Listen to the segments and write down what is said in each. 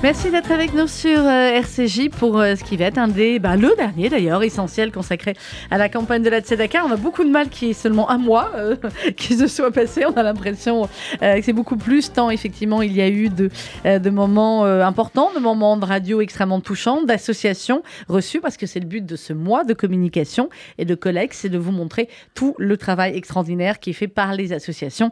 Merci d'être avec nous sur euh, RCJ pour euh, ce qui va être un des, bah, le dernier d'ailleurs, essentiel consacré à la campagne de la Tzedaka. On a beaucoup de mal qui est seulement un mois euh, qui se soit passé. On a l'impression que c'est beaucoup plus, tant effectivement il y a eu de, de moments importants, de moments de radio extrêmement touchants, d'associations reçues, parce que c'est le but de ce mois de communication et de collègues, c'est de vous montrer tout le travail extraordinaire qui est fait par les associations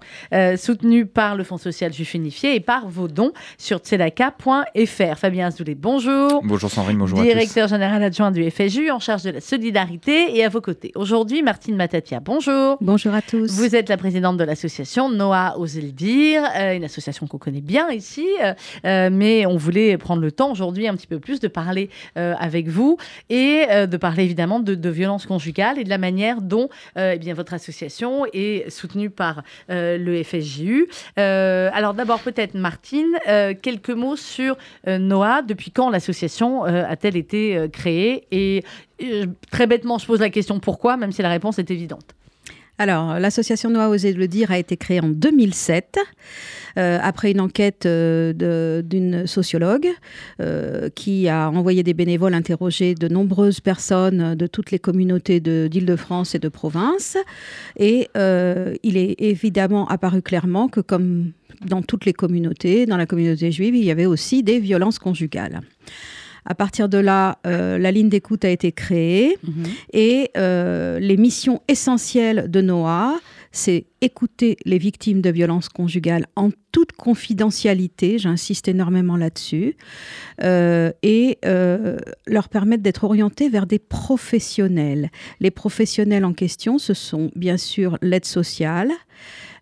soutenues par le Fonds social juif unifié et par vos dons sur tzedaka.fr. Fabien Azoulay, bonjour. Bonjour Sandrine, bonjour Directeur général adjoint du FSU en charge de la solidarité et à vos côtés. Aujourd'hui, Martine Matatia, bonjour. Bonjour à tous. Vous êtes la présidente de l'association Noah Osez le dire, euh, une association qu'on connaît bien ici, euh, euh, mais on voulait prendre le temps aujourd'hui un petit peu plus de parler avec vous et de parler évidemment de, de violences conjugales et de la manière dont eh bien, votre association est soutenue par le FSJU. alors d'abord peut-être Martine, quelques mots sur euh, Noah, depuis quand l'association euh, a-t-elle été euh, créée Et très bêtement, je pose la question pourquoi, même si la réponse est évidente. Alors, l'association Noah Osez le dire a été créée en 2007, après une enquête d'une sociologue qui a envoyé des bénévoles interroger de nombreuses personnes de toutes les communautés d'Île-de-France et de province. Et il est évidemment apparu clairement que comme dans toutes les communautés, dans la communauté juive, il y avait aussi des violences conjugales. À partir de là, euh, la ligne d'écoute a été créée mhm. et euh, les missions essentielles de Noah, c'est écouter les victimes de violences conjugales en toute confidentialité, j'insiste énormément là-dessus, euh, et leur permettre d'être orientés vers des professionnels. Les professionnels en question, ce sont bien sûr l'aide sociale,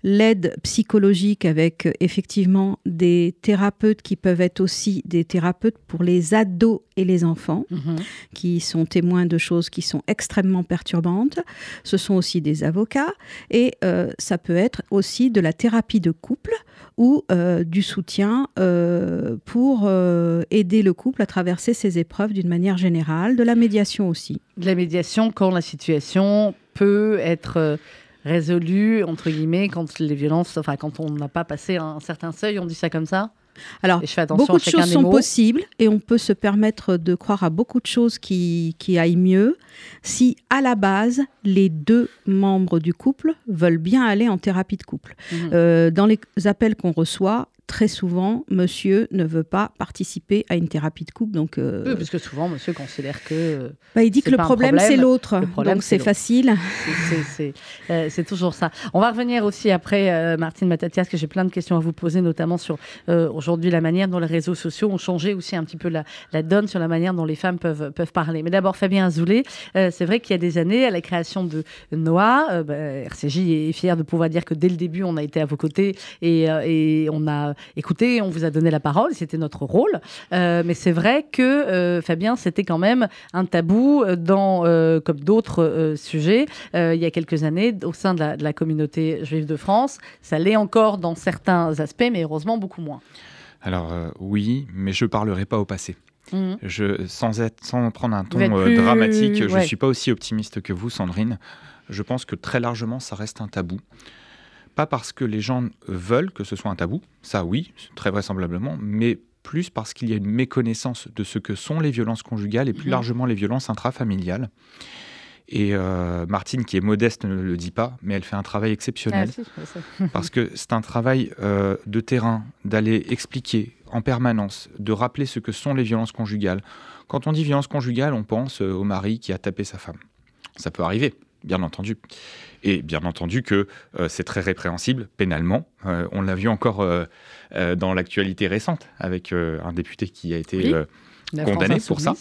l'aide psychologique avec euh, effectivement des thérapeutes qui peuvent être aussi des thérapeutes pour les ados et les enfants, mhm. qui sont témoins de choses qui sont extrêmement perturbantes. Ce sont aussi des avocats et euh, ça peut être aussi de la thérapie de couple ou euh, du soutien pour aider le couple à traverser ces épreuves d'une manière générale, de la médiation aussi. De la médiation quand la situation peut être résolu, entre guillemets, quand les violences, enfin, quand on n'a pas passé un certain seuil, on dit ça comme ça alors, beaucoup de choses sont possibles et on peut se permettre de croire à beaucoup de choses qui, qui aillent mieux si, à la base, les deux membres du couple veulent bien aller en thérapie de couple. Mhm. Euh, dans les appels qu'on reçoit, très souvent, monsieur ne veut pas participer à une thérapie de couple. Donc, euh, oui, parce que souvent, monsieur considère que. Bah, il dit que le problème, c'est l'autre. Donc, c'est facile. Euh, c'est toujours ça. On va revenir aussi après, euh, Martine Matatias, que j'ai plein de questions à vous poser, notamment sur aujourd'hui la manière dont les réseaux sociaux ont changé aussi un petit peu la, la donne sur la manière dont les femmes peuvent, peuvent parler. Mais d'abord, Fabien Azoulay, c'est vrai qu'il y a des années, à la création de Noah, bah, RCJ est fier de pouvoir dire que dès le début, on a été à vos côtés et, et on a écoutez, on vous a donné la parole, c'était notre rôle. Euh, mais c'est vrai que, euh, Fabien, c'était quand même un tabou euh, dans, comme d'autres sujets, il y a quelques années, au sein de la, communauté juive de France. Ça l'est encore dans certains aspects, mais heureusement beaucoup moins. Alors oui, mais je ne parlerai pas au passé. Mmh. Je, sans, être, sans prendre un ton dramatique, je ne suis pas aussi optimiste que vous, Sandrine. Je pense que très largement, ça reste un tabou pas parce que les gens veulent que ce soit un tabou, ça oui, très vraisemblablement, mais plus parce qu'il y a une méconnaissance de ce que sont les violences conjugales et plus mhm. largement les violences intrafamiliales. Et euh, Martine, qui est modeste, ne le dit pas, mais elle fait un travail exceptionnel. Ah, parce que c'est un travail euh, de terrain, d'aller expliquer en permanence, de rappeler ce que sont les violences conjugales. Quand on dit violence conjugale, on pense euh, au mari qui a tapé sa femme. Ça peut arriver, bien entendu. Et bien entendu que euh, c'est très répréhensible pénalement. Euh, on l'a vu encore euh, dans l'actualité récente avec un député qui a été condamné pour ça.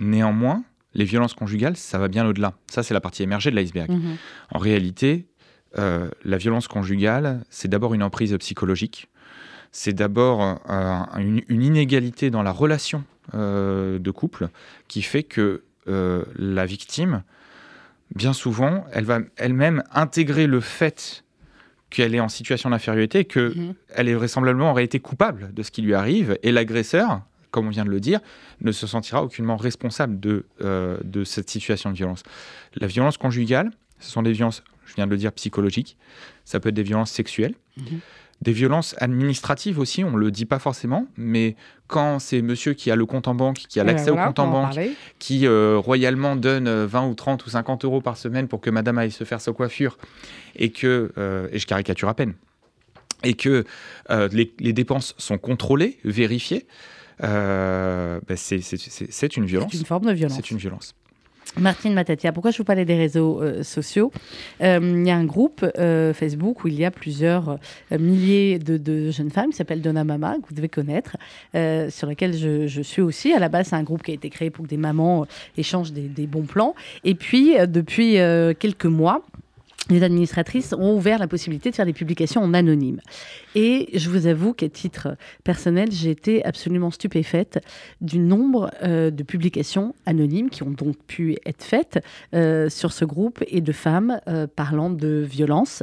néanmoins, les violences conjugales, ça va bien au-delà. Ça, c'est la partie émergée de l'iceberg. Mhm. En réalité, la violence conjugale, c'est d'abord une emprise psychologique. C'est d'abord une, une, inégalité dans la relation de couple qui fait que la victime bien souvent, elle va elle-même intégrer le fait qu'elle est en situation d'infériorité, qu'elle mhm. est vraisemblablement aurait été coupable de ce qui lui arrive, et l'agresseur, comme on vient de le dire, ne se sentira aucunement responsable de, euh, de cette situation de violence. La violence conjugale, ce sont des violences, je viens de le dire, psychologiques, ça peut être des violences sexuelles. Mhm. Des violences administratives aussi, on ne le dit pas forcément, mais quand c'est monsieur qui a le compte en banque, qui a l'accès au compte en banque, qui euh, royalement donne 20 euh, ou 30 ou 50 euros par semaine pour que madame aille se faire sa coiffure, et que, euh, et je caricature à peine, et que les, dépenses sont contrôlées, vérifiées, ben c'est une violence. C'est une forme de violence. C'est une violence. Martine Matatia, pourquoi je vous parlais des réseaux euh, sociaux? Euh, Il y a un groupe euh, Facebook où il y a plusieurs milliers de, jeunes femmes qui s'appelle Donna Mama, que vous devez connaître, sur lequel je, suis aussi. À la base, c'est un groupe qui a été créé pour que des mamans échangent des, des bons plans. Et puis, depuis quelques mois, les administratrices ont ouvert la possibilité de faire des publications en anonyme. Et je vous avoue qu'à titre personnel, j'ai été absolument stupéfaite du nombre euh, de publications anonymes qui ont donc pu être faites euh, sur ce groupe et de femmes euh, parlant de violences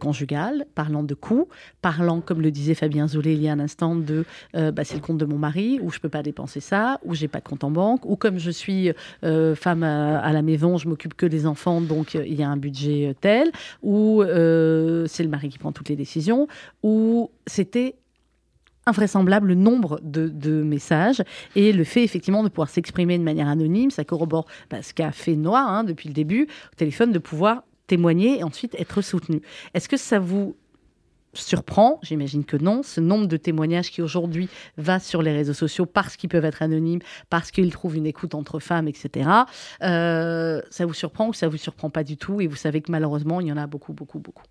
conjugales, parlant de coups, parlant, comme le disait Fabien Zoulet il y a un instant, de bah, c'est le compte de mon mari, où je peux pas dépenser ça, où j'ai pas de compte en banque, ou comme je suis femme à, à, la maison, je m'occupe que des enfants, donc il y a un budget tel, ou c'est le mari qui prend toutes les décisions, où c'était invraisemblable le nombre de, messages et le fait effectivement de pouvoir s'exprimer de manière anonyme, ça corrobore bah, ce qu'a fait Noah hein, depuis le début au téléphone, de pouvoir témoigner et ensuite être soutenu. Est-ce que ça vous surprend, j'imagine que non, ce nombre de témoignages qui aujourd'hui va sur les réseaux sociaux parce qu'ils peuvent être anonymes, parce qu'ils trouvent une écoute entre femmes, etc. Euh, ça vous surprend ou ça vous surprend pas du tout et vous savez que malheureusement il y en a beaucoup, beaucoup, beaucoup?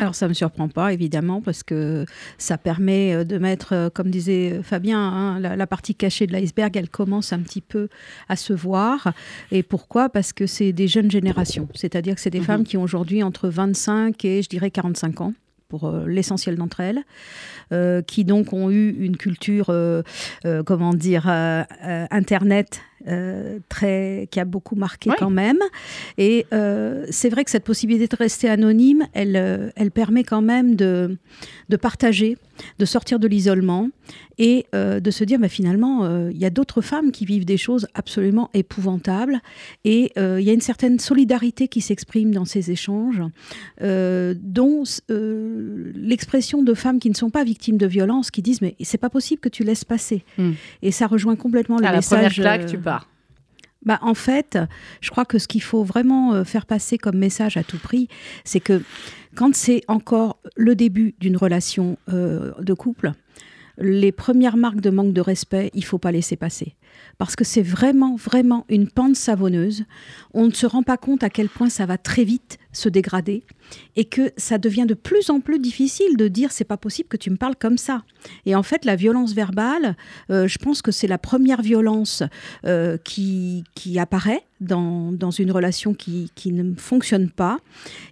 Alors ça ne me surprend pas, évidemment, parce que ça permet euh, de mettre, euh, comme disait Fabien, hein, la, partie cachée de l'iceberg, elle commence un petit peu à se voir. Et pourquoi? Parce que c'est des jeunes générations, c'est-à-dire que c'est des mhm. femmes qui ont aujourd'hui entre 25 et, je dirais, 45 ans pour euh, l'essentiel d'entre elles, qui donc ont eu une culture, comment dire, Internet euh, très, qui a beaucoup marqué quand même. Et euh, c'est vrai que cette possibilité de rester anonyme, elle, euh, elle permet quand même de, de partager, de sortir de l'isolement et de se dire, bah, finalement, il y a d'autres femmes qui vivent des choses absolument épouvantables. Et il y a une certaine solidarité qui s'exprime dans ces échanges, dont l'expression de femmes qui ne sont pas victimes de violence, qui disent, mais c'est pas possible que tu laisses passer. Hmm. Et ça rejoint complètement le à message. La première claque, tu pars. Bah, en fait, je crois que ce qu'il faut vraiment euh, faire passer comme message à tout prix, c'est que quand c'est encore le début d'une relation euh, de couple, les premières marques de manque de respect, il faut pas laisser passer. Parce que c'est vraiment, vraiment une pente savonneuse. On ne se rend pas compte à quel point ça va très vite se dégrader et que ça devient de plus en plus difficile de dire c'est pas possible que tu me parles comme ça. Et en fait, la violence verbale, euh, je pense que c'est la première violence euh, qui, qui apparaît dans, dans, une relation qui, qui ne fonctionne pas.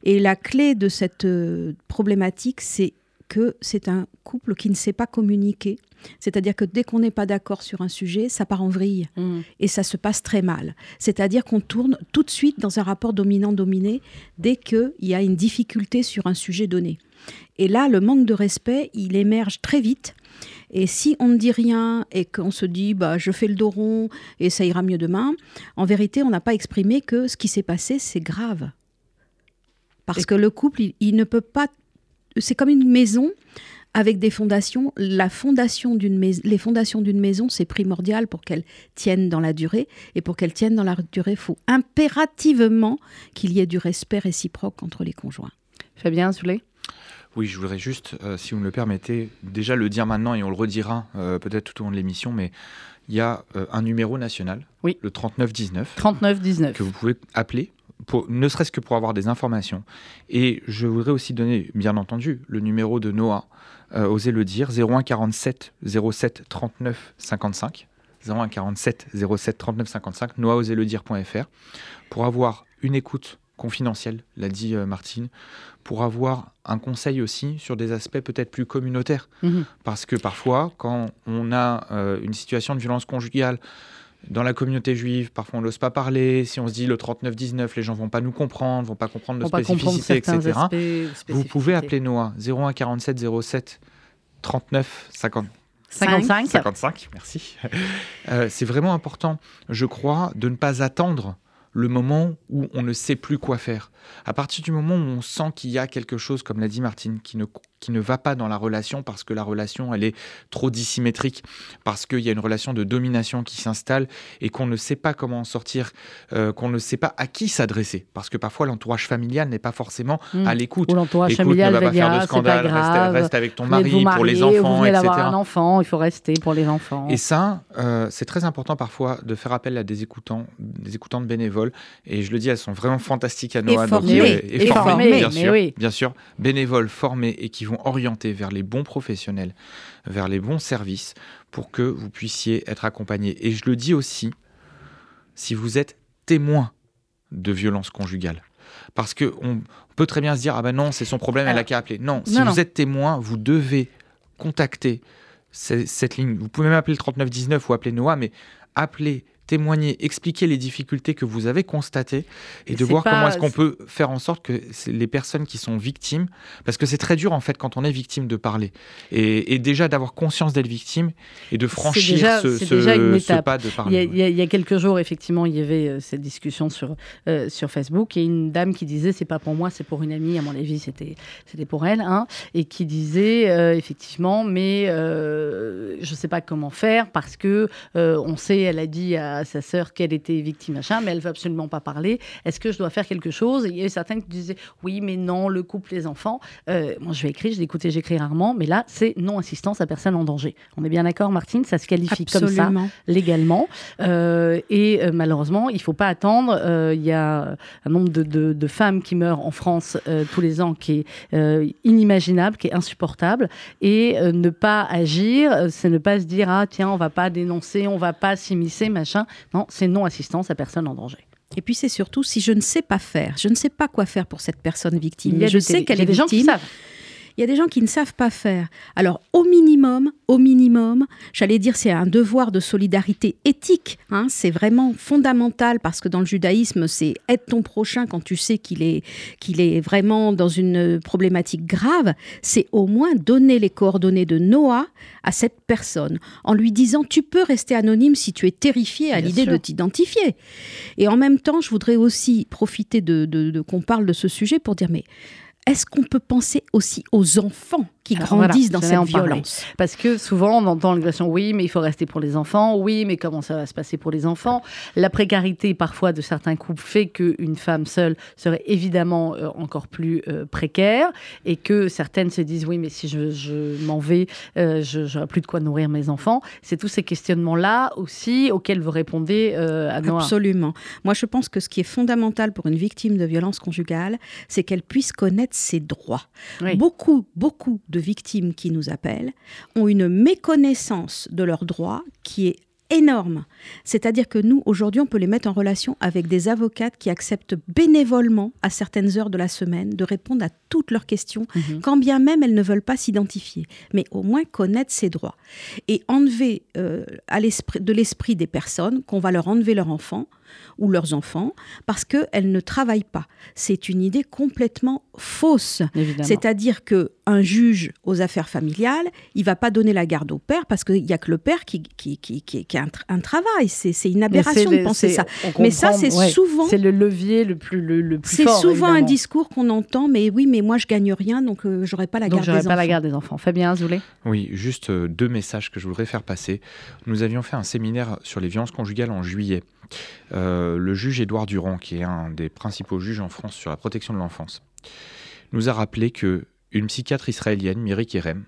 Et la clé de cette euh, problématique, c'est que c'est un couple qui ne sait pas communiquer. C'est-à-dire que dès qu'on n'est pas d'accord sur un sujet, ça part en vrille mmh. et ça se passe très mal. C'est-à-dire qu'on tourne tout de suite dans un rapport dominant-dominé dès qu'il y a une difficulté sur un sujet donné. Et là, le manque de respect, il émerge très vite. Et si on ne dit rien et qu'on se dit bah, je fais le dos rond et ça ira mieux demain, en vérité, on n'a pas exprimé que ce qui s'est passé, c'est grave. Parce que le couple, il ne peut pas c'est comme une maison avec des fondations. La fondation d'une les fondations d'une maison, c'est primordial pour qu'elles tiennent dans la durée. Et pour qu'elles tiennent dans la durée, il faut impérativement qu'il y ait du respect réciproque entre les conjoints. Fabien Soulet oui, je voudrais juste, euh, si vous me le permettez, déjà le dire maintenant et on le redira euh, peut-être tout au long de l'émission, mais il y a euh, un numéro national, oui. le 3919, 3919, que vous pouvez appeler ne serait-ce que pour avoir des informations. Et je voudrais aussi donner, bien entendu, le numéro de Noah, euh, osez le dire, 01 47 07 39 55. 01 47 07 39 55, noah-osez-le-dire.fr, pour avoir une écoute confidentielle, l'a dit euh, Martine, pour avoir un conseil aussi sur des aspects peut-être plus communautaires. Mhm. Parce que parfois, quand on a euh, une situation de violence conjugale, dans la communauté juive, parfois on n'ose pas parler. Si on se dit le 39-19, les gens vont pas nous comprendre, vont pas comprendre nos spécificités, etc. Vous pouvez appeler Noah 01 47 07 39 50. 55. 55, merci. Euh, c'est vraiment important, je crois, de ne pas attendre le moment où on ne sait plus quoi faire. À partir du moment où on sent qu'il y a quelque chose, comme l'a dit Martine, qui ne, qui ne va pas dans la relation parce que la relation, elle est trop dissymétrique, parce qu'il y a une relation de domination qui s'installe et qu'on ne sait pas comment en sortir, euh, qu'on ne sait pas à qui s'adresser. Parce que parfois, l'entourage familial n'est pas forcément hmm. à l'écoute. Ou l'entourage familial ne va pas faire de scandale, reste, avec ton mari, pour les enfants, vous etc. un enfant, il faut rester pour les enfants. Et ça, euh, c'est très important parfois de faire appel à des écoutants, des écoutantes bénévoles. Et je le dis, elles sont vraiment fantastiques à Noah. Et formés, bien, sûr, bien sûr, bénévoles formés et qui vont orienter vers les bons professionnels, vers les bons services pour que vous puissiez être accompagné. Et je le dis aussi, si vous êtes témoin de violence conjugale. Parce qu'on peut très bien se dire, ah ben non, c'est son problème, elle a qu'à appeler. Non, si vous êtes témoin, vous devez contacter cette ligne. Vous pouvez même appeler le 3919 ou appeler Noah, mais appelez témoigner, expliquer les difficultés que vous avez constatées et, de voir comment est-ce qu'on peut faire en sorte que les personnes qui sont victimes, parce que c'est très dur en fait quand on est victime de parler et, déjà d'avoir conscience d'être victime et de franchir ce, pas de parler. Il y, a, quelques jours, effectivement, il y avait euh, cette discussion sur, euh, sur Facebook et une dame qui disait c'est pas pour moi, c'est pour une amie, à mon avis, c'était pour elle, hein, et qui disait euh, effectivement, mais je sais pas comment faire parce que on sait, elle a dit à sa sœur qu'elle était victime, machin, mais elle veut absolument pas parler. Est-ce que je dois faire quelque chose? Il y a eu certains qui disaient oui, mais non, le couple, les enfants. Euh, moi, je vais écrire, je l'écoutais, j'écris rarement, mais là, c'est non-assistance à personne en danger. On est bien d'accord, Martine? Ça se qualifie comme ça légalement. Euh, et euh, malheureusement, il faut pas attendre. Il y a un nombre de, de, femmes qui meurent en France tous les ans qui est inimaginable, qui est insupportable. Et ne pas agir, c'est ne pas se dire ah tiens, on va pas dénoncer, on va pas s'immiscer, machin. Non, c'est non-assistance à personne en danger. Et puis c'est surtout si je ne sais pas faire, je ne sais pas quoi faire pour cette personne victime, mais je sais qu'elle est victime. Gens qui savent. Il y a des gens qui ne savent pas faire. Alors, au minimum, au minimum, j'allais dire, c'est un devoir de solidarité éthique. Hein. c'est vraiment fondamental parce que dans le judaïsme, c'est aide ton prochain quand tu sais qu'il est, qu'il est vraiment dans une problématique grave. C'est au moins donner les coordonnées de Noah à cette personne en lui disant tu peux rester anonyme si tu es terrifié à l'idée de t'identifier. Et en même temps, je voudrais aussi profiter de, de qu'on parle de ce sujet pour dire mais est-ce qu'on peut penser aussi aux enfants? Qui grandissent dans cette violence. Parce que souvent, on entend l'expression oui, mais il faut rester pour les enfants, oui, mais comment ça va se passer pour les enfants? La précarité, parfois, de certains couples fait qu'une femme seule serait évidemment euh, encore plus euh, précaire et que certaines se disent oui, mais si je, m'en vais, euh, je n'aurai plus de quoi nourrir mes enfants. C'est tous ces questionnements-là aussi auxquels vous répondez à Noah. Absolument. Moi, je pense que ce qui est fondamental pour une victime de violence conjugale, c'est qu'elle puisse connaître ses droits. Beaucoup, beaucoup de victimes qui nous appellent ont une méconnaissance de leurs droits qui est énorme. C'est-à-dire que nous, aujourd'hui, on peut les mettre en relation avec des avocates qui acceptent bénévolement, à certaines heures de la semaine, de répondre à toutes leurs questions, mhm. quand bien même elles ne veulent pas s'identifier, mais au moins connaître ses droits. Et enlever euh, à de l'esprit des personnes qu'on va leur enlever leur enfant, ou leurs enfants parce qu'elles ne travaillent pas. C'est une idée complètement fausse. C'est-à-dire que un juge aux affaires familiales, il va pas donner la garde au père parce qu'il y a que le père qui, qui, qui, qui, a un, travail. C'est une aberration de penser ça. Mais ça, c'est souvent... C'est le levier le plus, le, plus fort. C'est souvent un discours qu'on entend, mais oui, mais moi, je gagne rien, donc je euh, j'aurai pas la garde des enfants. pas la garde des enfants. Fabien Azoulay Oui, juste euh, deux messages que je voudrais faire passer. Nous avions fait un séminaire sur les violences conjugales en juillet. Euh, le juge Édouard Durand, qui est un des principaux juges en France sur la protection de l'enfance, nous a rappelé que une psychiatre israélienne, Miri Kerem,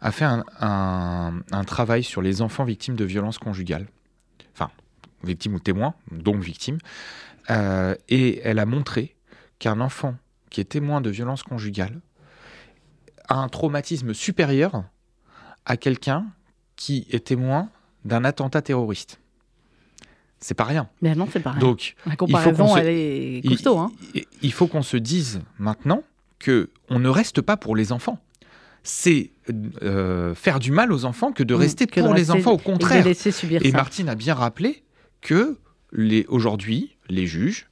a fait un, travail sur les enfants victimes de violences conjugales, enfin victimes ou témoins, donc victimes, euh, et elle a montré qu'un enfant qui est témoin de violences conjugales a un traumatisme supérieur à quelqu'un qui est témoin d'un attentat terroriste c'est pas rien. Mais non, c'est pas rien. Donc, la comparaison, elle est costaud. Hein. Il, faut qu'on se dise maintenant que on ne reste pas pour les enfants. c'est faire du mal aux enfants que de mmh, rester pour les enfants, au contraire. Et, Martine a bien rappelé que aujourd'hui, les juges,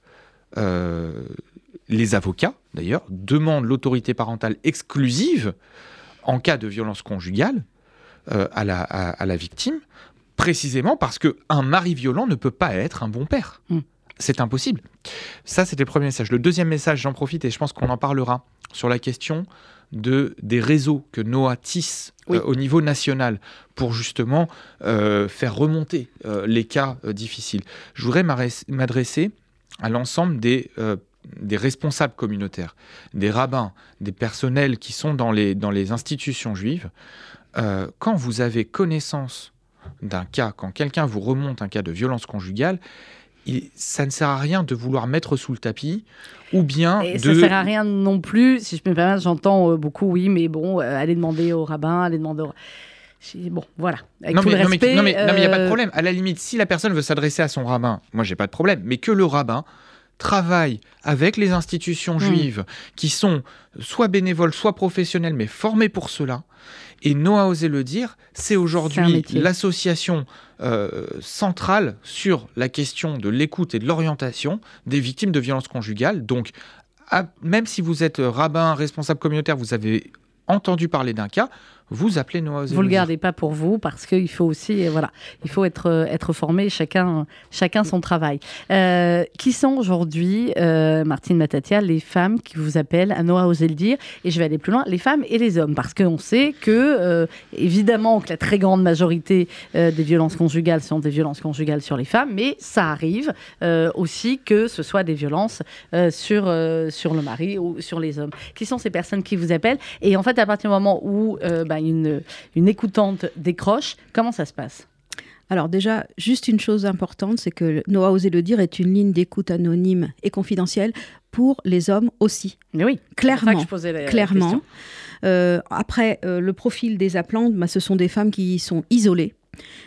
les avocats d'ailleurs, demandent l'autorité parentale exclusive en cas de violence conjugale à, la, à, la, victime, précisément parce qu'un mari violent ne peut pas être un bon père. Mmh. C'est impossible. Ça, c'était le premier message. Le deuxième message, j'en profite et je pense qu'on en parlera sur la question de, des réseaux que Noah tisse euh, au niveau national pour justement euh, faire remonter euh, les cas difficiles. Je voudrais m'adresser à l'ensemble des, des responsables communautaires, des rabbins, des personnels qui sont dans les, dans les institutions juives. quand vous avez connaissance d'un cas, quand quelqu'un vous remonte un cas de violence conjugale, ça ne sert à rien de vouloir mettre sous le tapis ou bien et de... Ça ne sert à rien non plus, si je me permets, j'entends euh, beaucoup, oui, mais bon, euh, allez demander au rabbin, allez demander au... Bon, voilà. Avec non, tout mais, le respect, non, mais il n'y a pas de euh, problème. À la limite, si la personne veut s'adresser à son rabbin, moi, j'ai pas de problème. Mais que le rabbin travaille avec les institutions hmm. juives qui sont soit bénévoles, soit professionnelles, mais formées pour cela. Et Noah osé le dire, c'est aujourd'hui l'association euh, centrale sur la question de l'écoute et de l'orientation des victimes de violences conjugales. Donc, même si vous êtes rabbin, responsable communautaire, vous avez entendu parler d'un cas, vous appelez Noah Vous ne le gardez pas pour vous parce qu'il faut aussi, euh, voilà, il faut être, euh, être formé, chacun, chacun son travail. Euh, qui sont aujourd'hui, Martine Matatia, les femmes qui vous appellent à Noah oser le dire Et je vais aller plus loin, les femmes et les hommes, parce qu'on sait que, évidemment, que la très grande majorité des violences conjugales sont des violences conjugales sur les femmes, mais ça arrive aussi que ce soit des violences sur, sur le mari ou sur les hommes. Qui sont ces personnes qui vous appellent? Et en fait, à partir du moment où une, une écoutante décroche, comment ça se passe? Alors déjà, juste une chose importante, c'est que Noah osé le dire est une ligne d'écoute anonyme et confidentielle pour les hommes aussi. Mais oui, clairement. Que je posais la, clairement. Euh, après, euh, le profil des appelantes, bah, ce sont des femmes qui sont isolées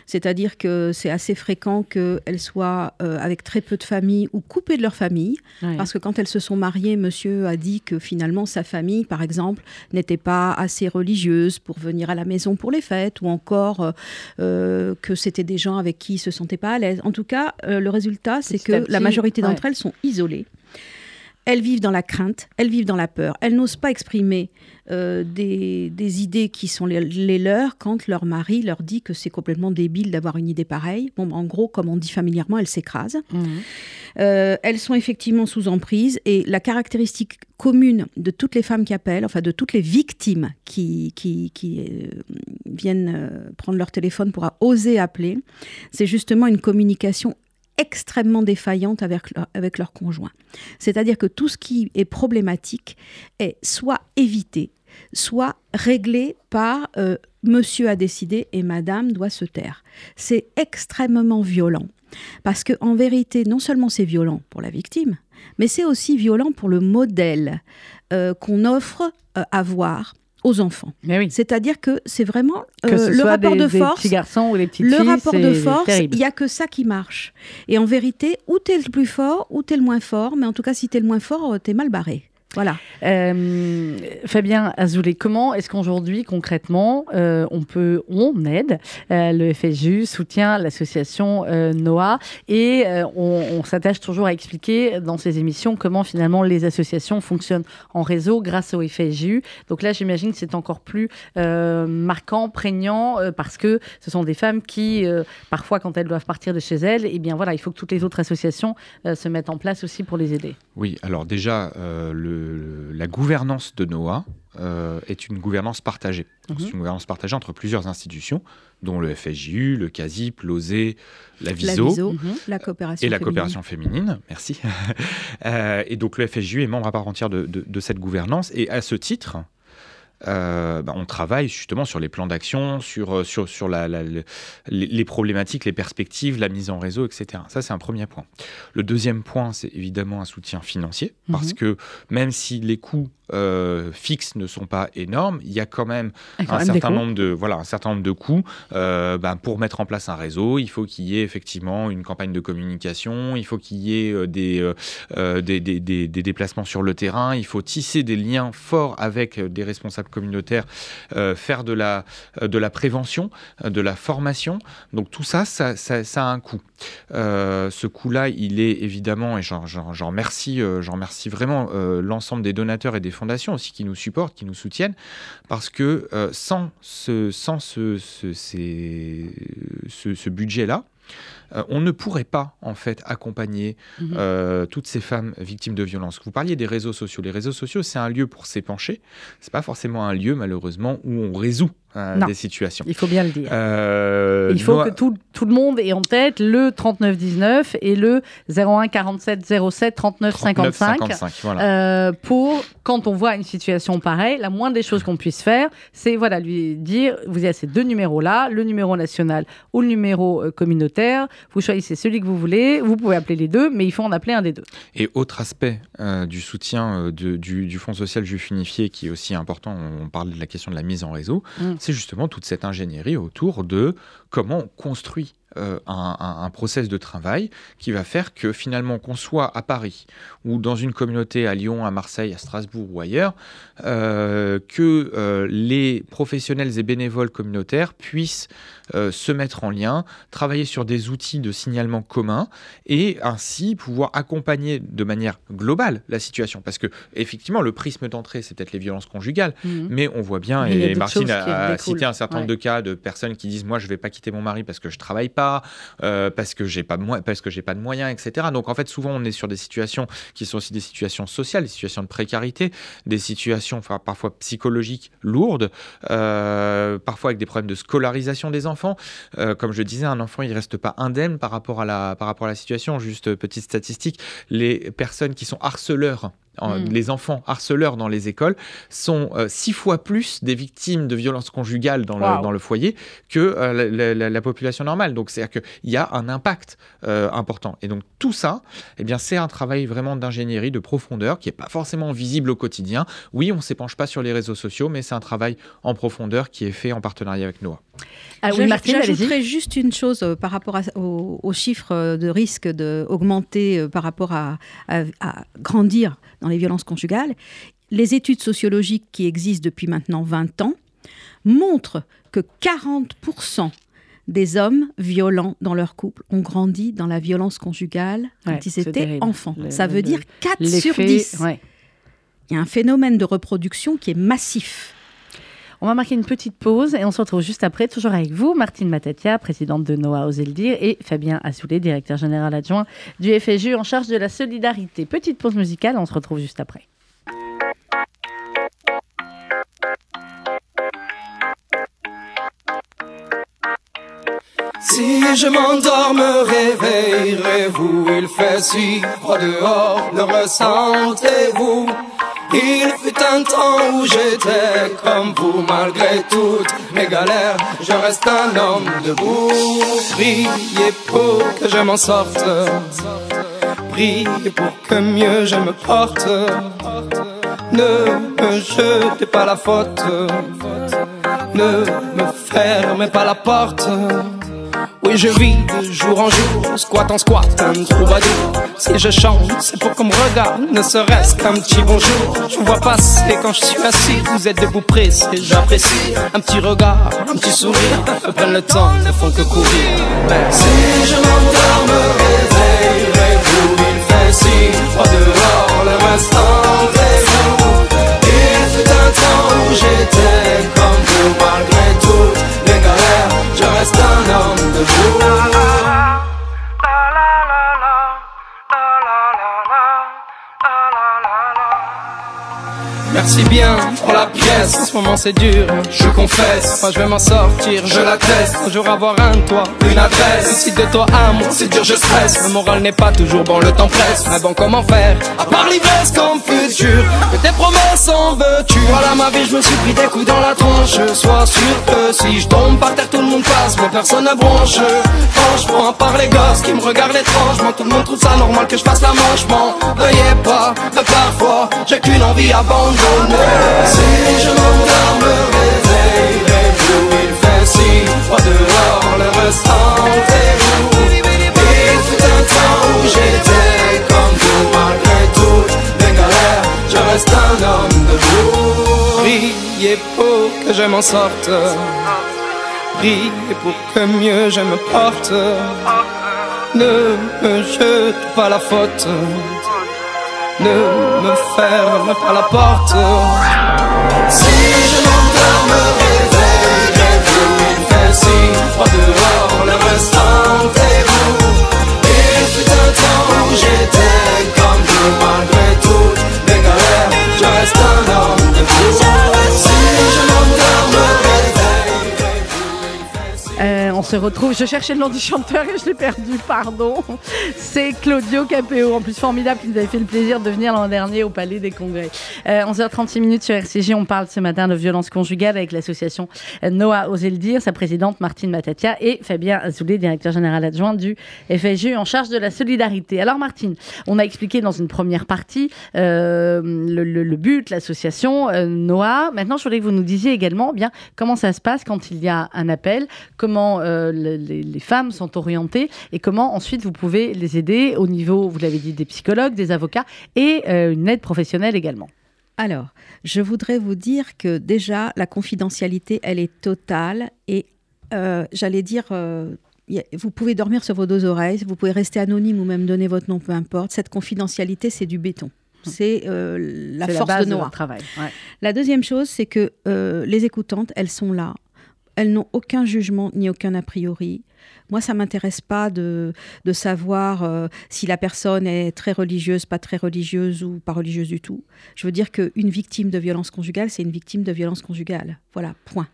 c'est-à-dire que c'est assez fréquent qu'elles soient euh, avec très peu de famille ou coupées de leur famille. Parce que quand elles se sont mariées, monsieur a dit que finalement sa famille, par exemple, n'était pas assez religieuse pour venir à la maison pour les fêtes ou encore euh, euh, que c'était des gens avec qui il se sentait pas à l'aise. En tout cas, le résultat, c'est que la majorité d'entre elles sont isolées. Elles vivent dans la crainte, elles vivent dans la peur. Elles n'osent pas exprimer euh, des, idées qui sont les, leurs quand leur mari leur dit que c'est complètement débile d'avoir une idée pareille. Bon, en gros, comme on dit familièrement, elles s'écrasent. Mmh. Euh, elles sont effectivement sous emprise et la caractéristique commune de toutes les femmes qui appellent, enfin de toutes les victimes qui, qui, euh, viennent prendre leur téléphone pour oser appeler, c'est justement une communication extrêmement défaillantes avec leur, avec conjoint. C'est-à-dire que tout ce qui est problématique est soit évité, soit réglé par euh, monsieur a décidé et madame doit se taire. C'est extrêmement violent. Parce que en vérité, non seulement c'est violent pour la victime, mais c'est aussi violent pour le modèle euh, qu'on offre euh, à voir aux enfants. Oui. C'est-à-dire que c'est vraiment euh, le rapport de force. Des garçons ou les petites le rapport de force, il n'y a que ça qui marche. Et en vérité, ou tu es le plus fort, ou tu es le moins fort, mais en tout cas, si tu es le moins fort, euh, tu es mal barré. Voilà. Euh, Fabien Azoulay, comment est-ce qu'aujourd'hui, concrètement, euh, on peut, on aide euh, le FSU, soutient l'association NOAA et on, s'attache toujours à expliquer dans ces émissions comment finalement les associations fonctionnent en réseau grâce au FSU. Donc là, j'imagine que c'est encore plus marquant, prégnant, parce que ce sont des femmes qui, parfois, quand elles doivent partir de chez elles, eh bien voilà, il faut que toutes les autres associations se mettent en place aussi pour les aider. Oui, alors déjà, le la gouvernance de NOAA euh, est une gouvernance partagée. Mhm. C'est une gouvernance partagée entre plusieurs institutions, dont le FSJU, le CASIP, l'OSE, la VISO, mhm. la coopération et la coopération féminine. Merci. Euh, et donc le FSJU est membre à part entière de, cette gouvernance. Et à ce titre, euh, bah, on travaille justement sur les plans d'action, sur, sur, sur la, les, problématiques, les perspectives, la mise en réseau, etc. Ça, c'est un premier point. Le deuxième point, c'est évidemment un soutien financier, parce mhm. que même si les coûts euh, fixes ne sont pas énormes, il y a quand même, un, certain nombre de, voilà, un certain nombre de coûts. Euh, ben, pour mettre en place un réseau, il faut qu'il y ait effectivement une campagne de communication, il faut qu'il y ait euh, des, des, des, des, déplacements sur le terrain, il faut tisser des liens forts avec des responsables communautaires faire de la, de la prévention, de la formation. Donc tout ça, ça, a un coût. ce coût-là, il est évidemment, et j'en remercie, remercie vraiment l'ensemble des donateurs et des fondations aussi qui nous supportent, qui nous soutiennent, parce que sans ce, sans ce, ce budget-là, euh, on ne pourrait pas en fait accompagner mhm. euh, toutes ces femmes victimes de violences. Vous parliez des réseaux sociaux. Les réseaux sociaux, c'est un lieu pour s'épancher. C'est pas forcément un lieu malheureusement où on résout euh, des situations. Il faut bien le dire. il faut que tout, le monde ait en tête le 3919 et le 01 47 07 39 55, pour quand on voit une situation pareille, la moindre des choses qu'on puisse faire, c'est voilà lui dire vous avez ces deux numéros là, le numéro national ou le numéro communautaire vous choisissez celui que vous voulez, vous pouvez appeler les deux, mais il faut en appeler un des deux. Et autre aspect euh, du soutien euh, du, Fonds social juif unifié qui est aussi important, on parle de la question de la mise en réseau, mm. C'est justement toute cette ingénierie autour de comment on construit euh, un, un, process de travail qui va faire que finalement qu'on soit à Paris ou dans une communauté à Lyon, à Marseille, à Strasbourg ou ailleurs, euh, que euh, les professionnels et bénévoles communautaires puissent se mettre en lien, travailler sur des outils de signalement commun et ainsi pouvoir accompagner de manière globale la situation. Parce que effectivement, le prisme d'entrée, c'est peut-être les violences conjugales, mhm. mais on voit bien, et Martine a, cité un certain nombre de cas de personnes qui disent moi je vais pas quitter mon mari parce que je travaille pas, euh, parce que j'ai pas parce que j'ai pas de moyens, etc. Donc en fait, souvent on est sur des situations qui sont aussi des situations sociales, des situations de précarité, des situations enfin, parfois psychologiques lourdes, euh, parfois avec des problèmes de scolarisation des enfants. Euh, comme je disais, un enfant il reste pas indemne par rapport à la par rapport à la situation. Juste petite statistique, les personnes qui sont harceleurs Hmm. Les enfants harceleurs dans les écoles sont euh, six fois plus des victimes de violences conjugales dans, le, dans le, foyer que euh, la, population normale. Donc, c'est-à-dire qu'il y a un impact euh, important. Et donc, tout ça, eh bien, c'est un travail vraiment d'ingénierie, de profondeur, qui n'est pas forcément visible au quotidien. Oui, on ne s'épanche pas sur les réseaux sociaux, mais c'est un travail en profondeur qui est fait en partenariat avec NOAA. Ah J'ajouterais juste une chose par rapport aux, chiffres de risque d'augmenter par rapport à, à, à grandir dans les violences conjugales, les études sociologiques qui existent depuis maintenant 20 ans montrent que 40% des hommes violents dans leur couple ont grandi dans la violence conjugale quand ils étaient enfants. Ça veut dire 4 sur 10. Il y a un phénomène de reproduction qui est massif. On va marquer une petite pause et on se retrouve juste après, toujours avec vous, Martine Matatia, présidente de Noah Osez et Fabien Azoulay, directeur général adjoint du FSU en charge de la solidarité. Petite pause musicale, on se retrouve juste après. Si je m'endors, me réveillerez-vous Il fait si froid dehors, le ressentez-vous il fut un temps où j'étais comme vous, malgré toutes mes galères, je reste un homme debout. Priez pour que je m'en sorte, priez pour que mieux je me porte. Ne me jetez pas la faute, ne me fermez pas la porte. Oui, je vis de jour en jour, squat en squat, un troubadour. Si je chante, c'est pour qu'on me regarde, ne serait-ce qu'un petit bonjour. Je vous vois passer quand je suis assis, vous êtes debout pressé, j'apprécie. Un petit regard, un petit sourire, me prennent le temps, ne font que courir. Si je m'endors, me réveillerez-vous, il fait si froid dehors, le restant est vous. Il fut un temps où j'étais comme vous, malgré tout reste un homme Merci bien pour la pièce. En ce moment c'est dur, je confesse. Moi je vais m'en sortir, je l'atteste. Un jour avoir un toit, une adresse. Si de toi à moi, c'est dur, je stresse. Le moral n'est pas toujours bon, le temps presse. Mais bon, comment faire? À part l'ivresse comme futur, que tes promesses en veux-tu? Voilà ma vie, je me suis pris des coups dans la tronche. Sois sûr que si je tombe par terre, tout le monde passe, mais personne ne bronche. Franchement, à part les gosses qui me regardent étrangement, tout le monde trouve ça normal que je fasse la manche. Veuillez pas, mais parfois, j'ai qu'une envie abandonnée. Si je m'endors, me réveillerez-vous Il fait si froid dehors, le ressentez-vous Il fut un temps où j'étais comme vous Malgré toutes mes galères, je reste un homme de vous Priez pour je m'en sorte. Prie pour que mieux je me porte. Ne me jete pas la faute. Ne me ferme pas la porte. Si je m'endors, me réveille, il fait si froid dehors, le restant est vous. Il fut un temps où j'étais comme vous, malgré se retrouve. Je cherchais le nom du chanteur et je l'ai perdu, pardon. C'est Claudio Capéo, en plus formidable, qui nous avait fait le plaisir de venir l'an dernier au Palais des Congrès. 11h36 euh, minutes sur RCG, on parle ce matin de violence conjugale avec l'association Noah Osez le dire, sa présidente Martine Matatia et Fabien Azoulay, directeur général adjoint du FSG en charge de la solidarité. Alors Martine, on a expliqué dans une première partie euh, le, but, l'association euh, Noah. Maintenant, je voulais que vous nous disiez également bien comment ça se passe quand il y a un appel, comment euh, les, femmes sont orientées et comment ensuite vous pouvez les aider au niveau, vous l'avez dit, des psychologues, des avocats et euh, une aide professionnelle également. Alors, je voudrais vous dire que déjà, la confidentialité, elle est totale et euh, j'allais dire, vous pouvez dormir sur vos deux oreilles, vous pouvez rester anonyme ou même donner votre nom, peu importe. Cette confidentialité, c'est du béton. Hum. C'est la force de Noah. travail. La deuxième chose, c'est que les écoutantes, elles sont là elles n'ont aucun jugement ni aucun a priori. Moi, ça m'intéresse pas de, de savoir euh, si la personne est très religieuse, pas très religieuse ou pas religieuse du tout. Je veux dire qu'une victime de violence conjugale, c'est une victime de violence conjugale. Voilà, point.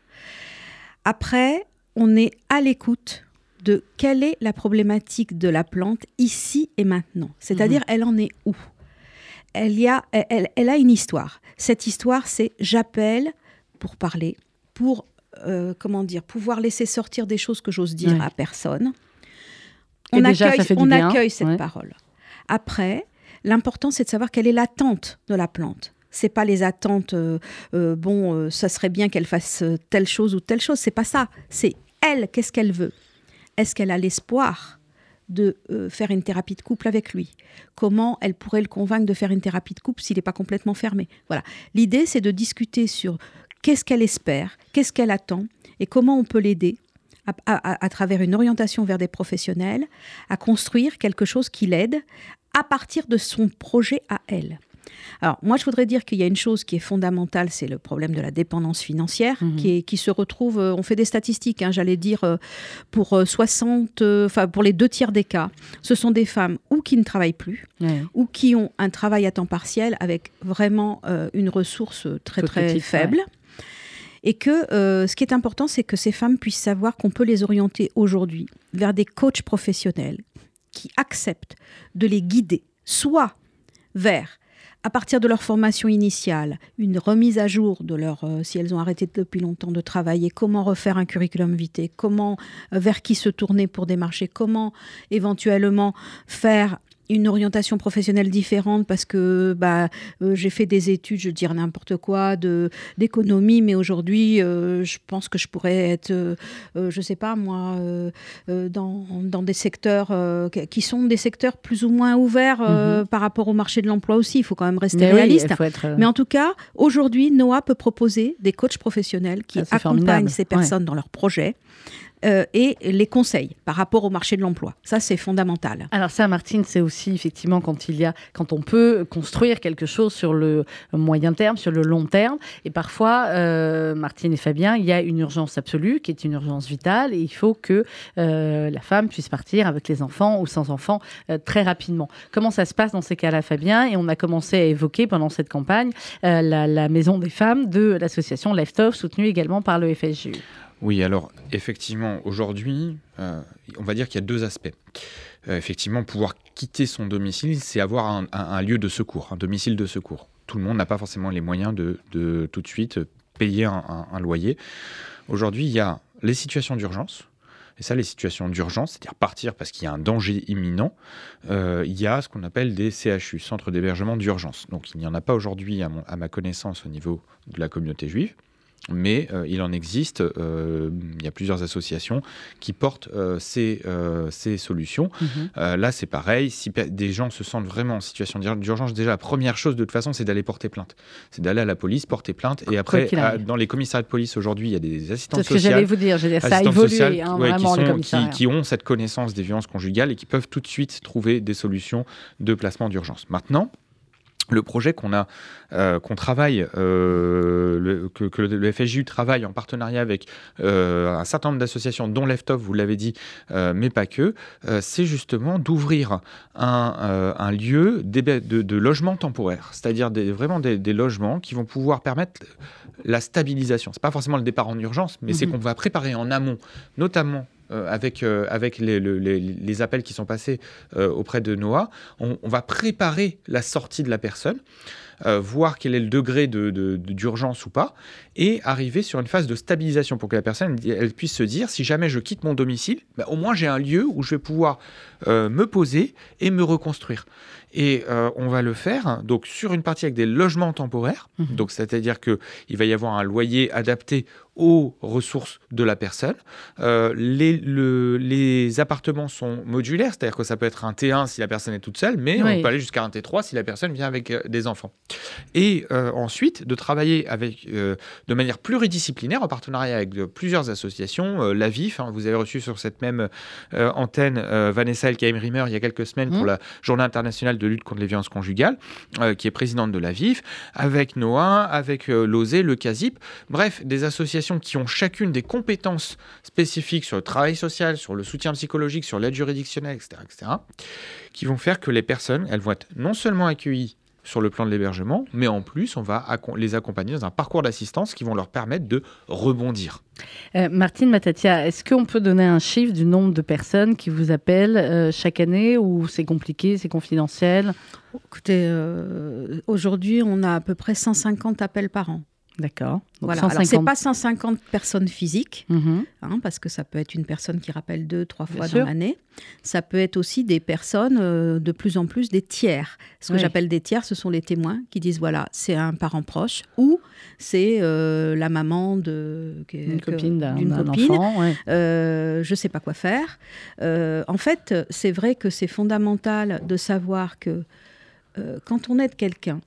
Après, on est à l'écoute de quelle est la problématique de la plante ici et maintenant. C'est-à-dire, mhm. elle en est où? Elle, y a, elle, elle a une histoire. Cette histoire, c'est j'appelle pour parler, pour euh, comment dire, pouvoir laisser sortir des choses que j'ose dire à personne. On accueille, cette parole. Après, l'important, c'est de savoir quelle est l'attente de la plante. C'est pas les attentes, euh, euh, bon, ça serait bien qu'elle fasse telle chose ou telle chose. C'est pas ça. C'est elle, qu'est-ce qu'elle veut? Est-ce qu'elle a l'espoir de faire une thérapie de couple avec lui? Comment elle pourrait le convaincre de faire une thérapie de couple s'il n'est pas complètement fermé? Voilà. L'idée, c'est de discuter sur qu'est-ce qu'elle espère, qu'est-ce qu'elle attend et comment on peut l'aider à, travers une orientation vers des professionnels à construire quelque chose qui l'aide à partir de son projet à elle. Alors, moi, je voudrais dire qu'il y a une chose qui est fondamentale, c'est le problème de la dépendance financière, mhm. qui, est, qui, se retrouve, euh, on fait des statistiques, hein, j'allais dire, euh, pour 60, euh, enfin, pour les deux tiers des cas, ce sont des femmes ou qui ne travaillent plus, ou qui ont un travail à temps partiel avec vraiment une ressource très, très faible. Et que euh, ce qui est important, c'est que ces femmes puissent savoir qu'on peut les orienter aujourd'hui vers des coachs professionnels qui acceptent de les guider, soit vers à partir de leur formation initiale, une remise à jour de leur, euh, si elles ont arrêté depuis longtemps de travailler, comment refaire un curriculum vitae, comment, euh, vers qui se tourner pour démarcher, comment éventuellement faire une orientation professionnelle différente parce que bah, euh, j'ai fait des études, je veux dire n'importe quoi, de, d'économie, mais aujourd'hui, euh, je pense que je pourrais être, euh, je sais pas moi, dans, dans, des secteurs qui sont des secteurs plus ou moins ouverts mhm. par rapport au marché de l'emploi aussi. Il faut quand même rester réaliste. Mais en tout cas, aujourd'hui, Noah peut proposer des coachs professionnels qui ah, accompagnent ces personnes dans leurs projets. Euh, et les conseils par rapport au marché de l'emploi. Ça, c'est fondamental. Alors ça, Martine, c'est aussi effectivement quand il y a, quand on peut construire quelque chose sur le moyen terme, sur le long terme. Et parfois, euh, Martine et Fabien, il y a une urgence absolue qui est une urgence vitale et il faut que euh, la femme puisse partir avec les enfants ou sans enfants très rapidement. Comment ça se passe dans ces cas-là, Fabien? Et on a commencé à évoquer pendant cette campagne la, la, maison des femmes de l'association Left Off, soutenue également par le FSJU. Oui, alors effectivement, aujourd'hui, euh, on va dire qu'il y a deux aspects. Euh, effectivement, pouvoir quitter son domicile, c'est avoir un, lieu de secours, un domicile de secours. Tout le monde n'a pas forcément les moyens de, tout de suite payer un, loyer. Aujourd'hui, il y a les situations d'urgence. Et ça, les situations d'urgence, c'est-à-dire partir parce qu'il y a un danger imminent, euh, il y a ce qu'on appelle des CHU, centres d'hébergement d'urgence. Donc il n'y en a pas aujourd'hui, à ma connaissance, au niveau de la communauté juive. Mais euh, il en existe, euh, il y a plusieurs associations qui portent euh, ces, ces, solutions. Mhm. là, c'est pareil, si des gens se sentent vraiment en situation d'urgence, déjà, la première chose, de toute façon, c'est d'aller porter plainte. C'est d'aller à la police, porter plainte, et après, dans les commissariats de police, aujourd'hui, il y a des assistants sociaux. C'est ce que j'allais vous dire, ça a évolué, hein, vraiment, qui, qui, ont cette connaissance des violences conjugales et qui peuvent tout de suite trouver des solutions de placement d'urgence. Maintenant, le projet qu'on a, euh, qu'on travaille, euh, que, le, FSJU travaille en partenariat avec euh, un certain nombre d'associations, dont Leftov, vous l'avez dit, mais pas que, c'est justement d'ouvrir un, lieu de, logement temporaire, c'est-à-dire vraiment des, logements qui vont pouvoir permettre la stabilisation. C'est pas forcément le départ en urgence, mais c'est mhm. qu'on va préparer en amont, notamment euh, avec, euh, les, appels qui sont passés euh, auprès de Noah, on, va préparer la sortie de la personne, voir quel est le degré d'urgence ou pas, et arriver sur une phase de stabilisation pour que la personne elle puisse se dire si jamais je quitte mon domicile, bah, au moins j'ai un lieu où je vais pouvoir me poser et me reconstruire. Et on va le faire donc sur une partie avec des logements temporaires, mmh. donc c'est-à-dire que il va y avoir un loyer adapté aux ressources de la personne. Euh, les, les, appartements sont modulaires, c'est-à-dire que ça peut être un T1 si la personne est toute seule, mais on peut aller jusqu'à un T3 si la personne vient avec euh, des enfants. Et euh, ensuite, de travailler avec, de manière pluridisciplinaire en partenariat avec plusieurs associations, la VIF, hein, vous avez reçu sur cette même antenne Vanessa Elkaim-Rimmer il y a quelques semaines pour mmh. la Journée internationale de lutte contre les violences conjugales, qui est présidente de la VIF, avec Noah, avec l'OSE, le CASIP, bref, des associations qui ont chacune des compétences spécifiques sur le travail social, sur le soutien psychologique, sur l'aide juridictionnelle, etc., etc., qui vont faire que les personnes, elles vont être non seulement accueillies sur le plan de l'hébergement, mais en plus, on va les accompagner dans un parcours d'assistance qui vont leur permettre de rebondir. Euh, Martine Matatia, est-ce qu'on peut donner un chiffre du nombre de personnes qui vous appellent euh, chaque année ou c'est compliqué, c'est confidentiel? Écoutez, euh, aujourd'hui, on a à peu près 150 appels par an. D'accord. Voilà. Alors, c'est pas 150 personnes physiques, mhm. hein, parce que ça peut être une personne qui rappelle deux, trois fois dans l'année. Ça peut être aussi des personnes, euh, de plus en plus, des tiers. Ce que j'appelle des tiers, ce sont les témoins qui disent voilà, c'est un parent proche ou c'est euh, la maman de une copine d'une copine. Enfant, euh, je sais pas quoi faire. en fait, c'est vrai que c'est fondamental de savoir que quand on aide quelqu'un,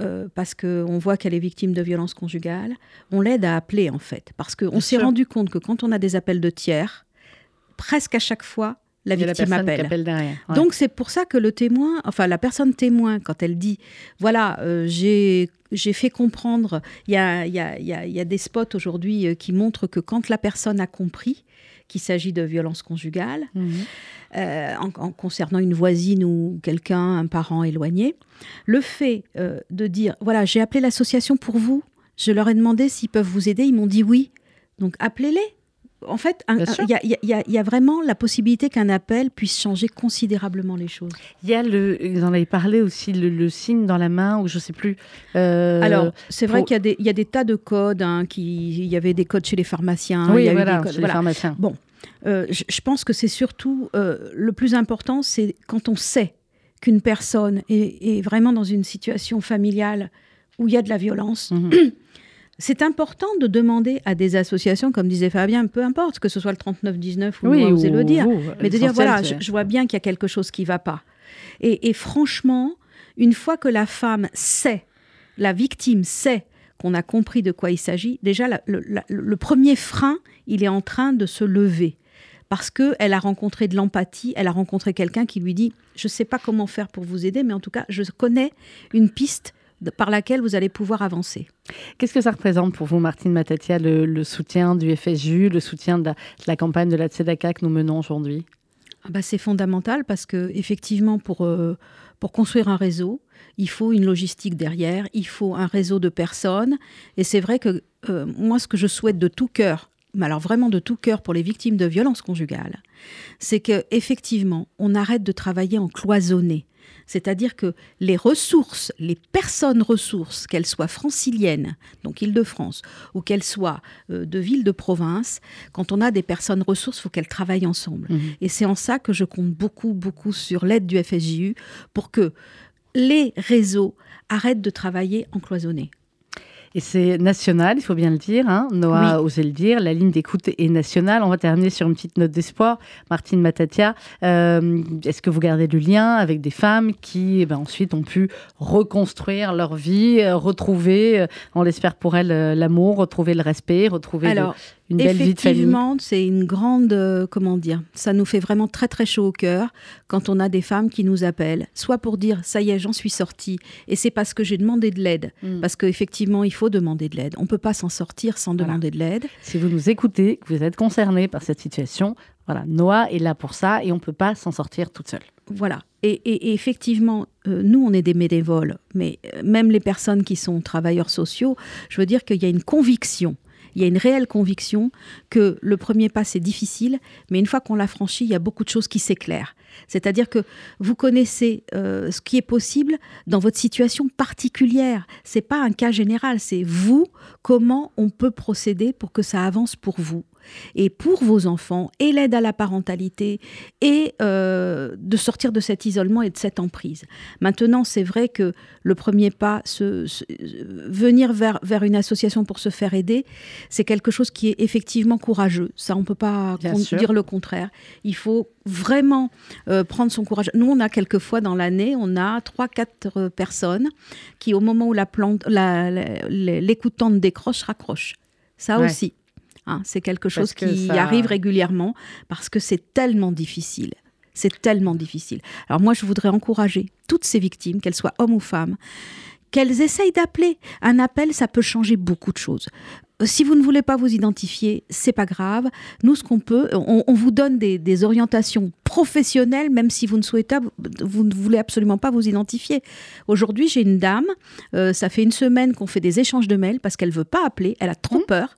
euh, parce qu'on voit qu'elle est victime de violences conjugales, on l'aide à appeler en fait. Parce qu'on s'est rendu compte que quand on a des appels de tiers, presque à chaque fois, la victime appelle. Donc c'est pour ça que le témoin, enfin la personne témoin, quand elle dit, voilà, euh, j'ai fait comprendre, il y a, y, a, y a, des spots aujourd'hui euh, qui montrent que quand la personne a compris qu'il s'agit de violences conjugales, mhm. Euh, en, concernant une voisine ou quelqu'un, un parent éloigné. Le fait euh, de dire, voilà, j'ai appelé l'association pour vous, je leur ai demandé s'ils peuvent vous aider, ils m'ont dit oui. Donc appelez-les. En fait, il y, a vraiment la possibilité qu'un appel puisse changer considérablement les choses. Il y a le, vous en avez parlé aussi, le, signe dans la main, ou je ne sais plus. Euh, Alors, c'est vrai qu'il y, a des tas de codes. Hein, il y avait des codes chez les pharmaciens. Oui, il y voilà, chez les pharmaciens. Bon, euh, je, pense que c'est surtout euh, le plus important, c'est quand on sait qu'une personne est, vraiment dans une situation familiale où il y a de la violence. Mhm. C'est important de demander à des associations, comme disait Fabien, peu importe, que ce soit le 3919 ou oui, osez le dire, mais de dire voilà, je, vois bien qu'il y a quelque chose qui ne va pas. Et, franchement, une fois que la femme sait, la victime sait qu'on a compris de quoi il s'agit, déjà le, premier frein, il est en train de se lever parce qu'elle a rencontré de l'empathie, elle a rencontré quelqu'un qui lui dit, je ne sais pas comment faire pour vous aider, mais en tout cas, je connais une piste par laquelle vous allez pouvoir avancer. Qu'est-ce que ça représente pour vous, Martine Matatia, le, soutien du FSU, le soutien de la, campagne de la Tzedaka que nous menons aujourd'hui? Ah bah C'est fondamental parce que effectivement, pour, euh, pour construire un réseau, il faut une logistique derrière, il faut un réseau de personnes. Et c'est vrai que euh, moi, ce que je souhaite de tout cœur mais alors vraiment de tout cœur pour les victimes de violences conjugales, c'est que effectivement, on arrête de travailler en cloisonné. C'est-à-dire que les ressources, les personnes ressources, qu'elles soient franciliennes, donc Île-de-France, ou qu'elles soient euh, de villes de province, quand on a des personnes ressources, il faut qu'elles travaillent ensemble. Mmh. Et c'est en ça que je compte beaucoup, beaucoup sur l'aide du FSJU pour que les réseaux arrêtent de travailler en cloisonné. Et c'est national, il faut bien le dire. Hein. Noah a osé le dire. La ligne d'écoute est nationale. On va terminer sur une petite note d'espoir. Martine Matatia, euh, est-ce que vous gardez le lien avec des femmes qui, eh ben, ensuite, ont pu reconstruire leur vie, euh, retrouver, euh, on l'espère pour elles, l'amour, retrouver le respect, retrouver Alors, une belle vie de famille Effectivement, c'est une grande, comment dire, ça nous fait vraiment très très chaud au cœur quand on a des femmes qui nous appellent, soit pour dire ça y est, j'en suis sortie, et c'est parce que j'ai demandé de l'aide, mm. parce qu'effectivement, il faut demander de l'aide. On ne peut pas s'en sortir sans demander de l'aide. Si vous nous écoutez, que vous êtes concerné par cette situation, voilà, Noah est là pour ça et on ne peut pas s'en sortir toute seule. Voilà. Et, effectivement, euh, nous, on est des bénévoles, mais euh, même les personnes qui sont travailleurs sociaux, je veux dire qu'il y a une conviction il y a une réelle conviction que le premier pas, c'est difficile, mais une fois qu'on l'a franchi, il y a beaucoup de choses qui s'éclairent. C'est-à-dire que vous connaissez euh, ce qui est possible dans votre situation particulière. C'est pas un cas général, c'est vous, comment on peut procéder pour que ça avance pour vous et pour vos enfants et l'aide à la parentalité et euh, de sortir de cet isolement et de cette emprise. Maintenant, c'est vrai que le premier pas, venir vers, vers une association pour se faire aider, c'est quelque chose qui est effectivement courageux. Ça, on ne peut pas dire le contraire. Il faut vraiment euh, prendre son courage. Nous, on a quelquefois dans l'année, on a trois, quatre personnes qui, au moment où la plante, l'écoutante décroche, raccroche. Ça aussi, Hein, c'est quelque chose qui arrive régulièrement parce que c'est tellement difficile. C'est tellement difficile. Alors moi, je voudrais encourager toutes ces victimes, qu'elles soient hommes ou femmes, qu'elles essayent d'appeler. Un appel, ça peut changer beaucoup de choses. Si vous ne voulez pas vous identifier, c'est pas grave. Nous, ce qu'on peut, on, vous donne des, orientations professionnelles, même si vous ne souhaitez, vous ne voulez absolument pas vous identifier. Aujourd'hui, j'ai une dame, euh, ça fait une semaine qu'on fait des échanges de mails parce qu'elle veut pas appeler, elle a trop mmh. peur.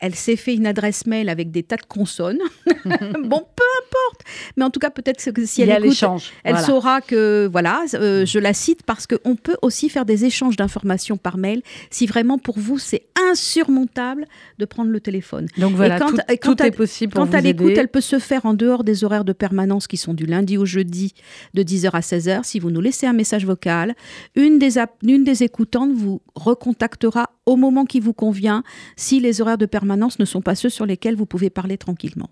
Elle s'est fait une adresse mail avec des tas de consonnes. bon, peu importe. Mais en tout cas, peut-être que si elle écoute, elle saura que, voilà, euh, je la cite parce qu'on peut aussi faire des échanges d'informations par mail si vraiment pour vous c'est insurmontable de prendre le téléphone. Donc voilà, quand, tout, est possible Quand elle écoute, elle peut se faire en dehors des horaires de permanence qui sont du lundi au jeudi de 10h à 16h. Si vous nous laissez un message vocal, une des, une des écoutantes vous recontactera au moment qui vous convient si les horaires de permanence ne sont pas ceux sur lesquels vous pouvez parler tranquillement.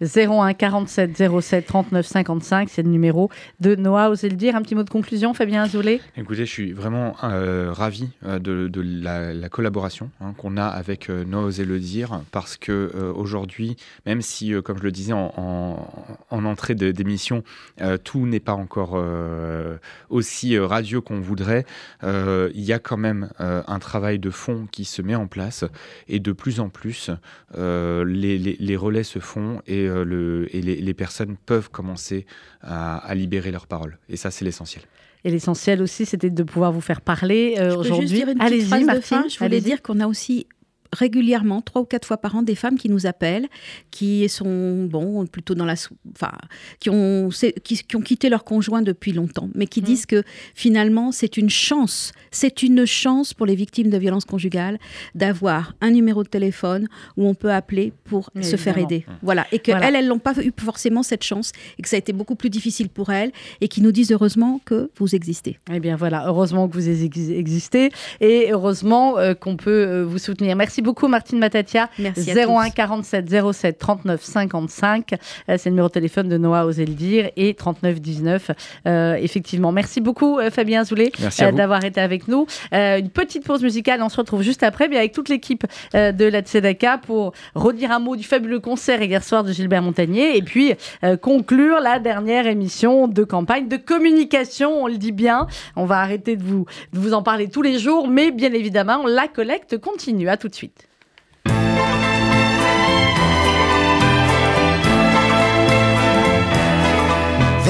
01 47 07 39 55, c'est le numéro de Noah. Osez le dire, un petit mot de conclusion, Fabien Azoulay? Écoutez, je suis vraiment euh, ravi euh, de, la, collaboration hein, qu'on a avec euh, Noah Osez le dire, parce que aujourd'hui, même si, comme je le disais en, entrée d'émission, tout n'est pas encore aussi radieux qu'on voudrait, il y a quand même un travail de fond qui se met en place et de plus en plus, les relais se font et euh, le, et les, personnes peuvent commencer à, libérer leurs paroles. Et ça, c'est l'essentiel. Et l'essentiel aussi, c'était de pouvoir vous faire parler euh, aujourd'hui. Allez-y, Martine. Je voulais dire qu'on a aussi régulièrement, trois ou quatre fois par an, des femmes qui nous appellent, qui sont, bon, plutôt dans la. Enfin, qui ont, qui, ont quitté leur conjoint depuis longtemps, mais qui mmh. disent que finalement, c'est une chance, c'est une chance pour les victimes de violences conjugales d'avoir un numéro de téléphone où on peut appeler pour se faire aider. Mmh. Voilà. Et qu'elles, elles n'ont pas eu forcément cette chance et que ça a été beaucoup plus difficile pour elles et qui nous disent heureusement que vous existez. Eh bien voilà, heureusement que vous existez et heureusement euh, qu'on peut euh, vous soutenir. Merci beaucoup, Martine Matatia. Merci 01 47 07 39 55. C'est le numéro de téléphone de Noah Oseldir et 39 19. Euh, effectivement. Merci beaucoup, euh, Fabien Zoulé, euh, d'avoir été avec nous. une petite pause musicale. On se retrouve juste après, mais avec toute l'équipe de la Tzedaka pour redire un mot du fabuleux concert hier soir de Gilbert Montagnier et puis conclure la dernière émission de campagne de communication. On le dit bien. On va arrêter de vous, de vous en parler tous les jours, mais bien évidemment, la collecte continue. À tout de suite.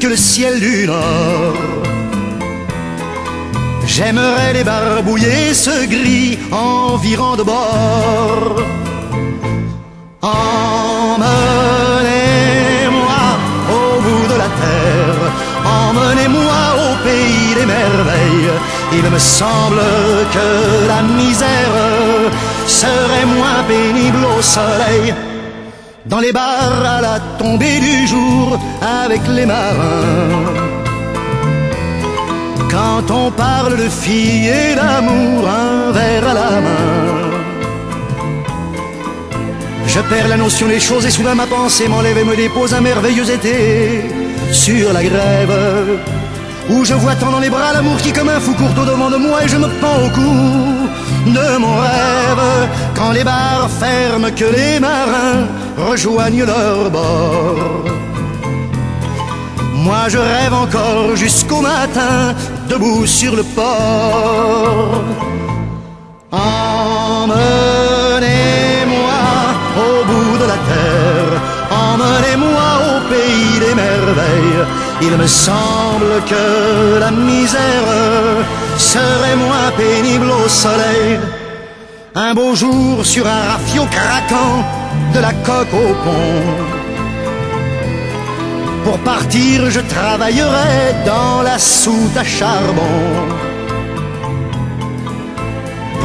que le ciel du nord. J'aimerais les barbouiller ce gris environ de bord. Emmenez-moi au bout de la terre, emmenez-moi au pays des merveilles. Il me semble que la misère serait moins pénible au soleil. Dans les bars à la tombée du jour avec les marins. Quand on parle de filles et d'amour, un verre à la main. Je perds la notion des choses et soudain ma pensée m'enlève et me dépose un merveilleux été sur la grève. Où je vois tant dans les bras l'amour qui comme un fou court au devant de moi et je me pends au cou de mon rêve. Quand les bars ferment, que les marins rejoignent leur bord. Moi je rêve encore jusqu'au matin, debout sur le port. Emmenez-moi au bout de la terre, emmenez-moi au pays des merveilles. Il me semble que la misère serait moins pénible au soleil. Un beau jour sur un rafio craquant de la coque au pont. Pour partir, je travaillerai dans la soute à charbon.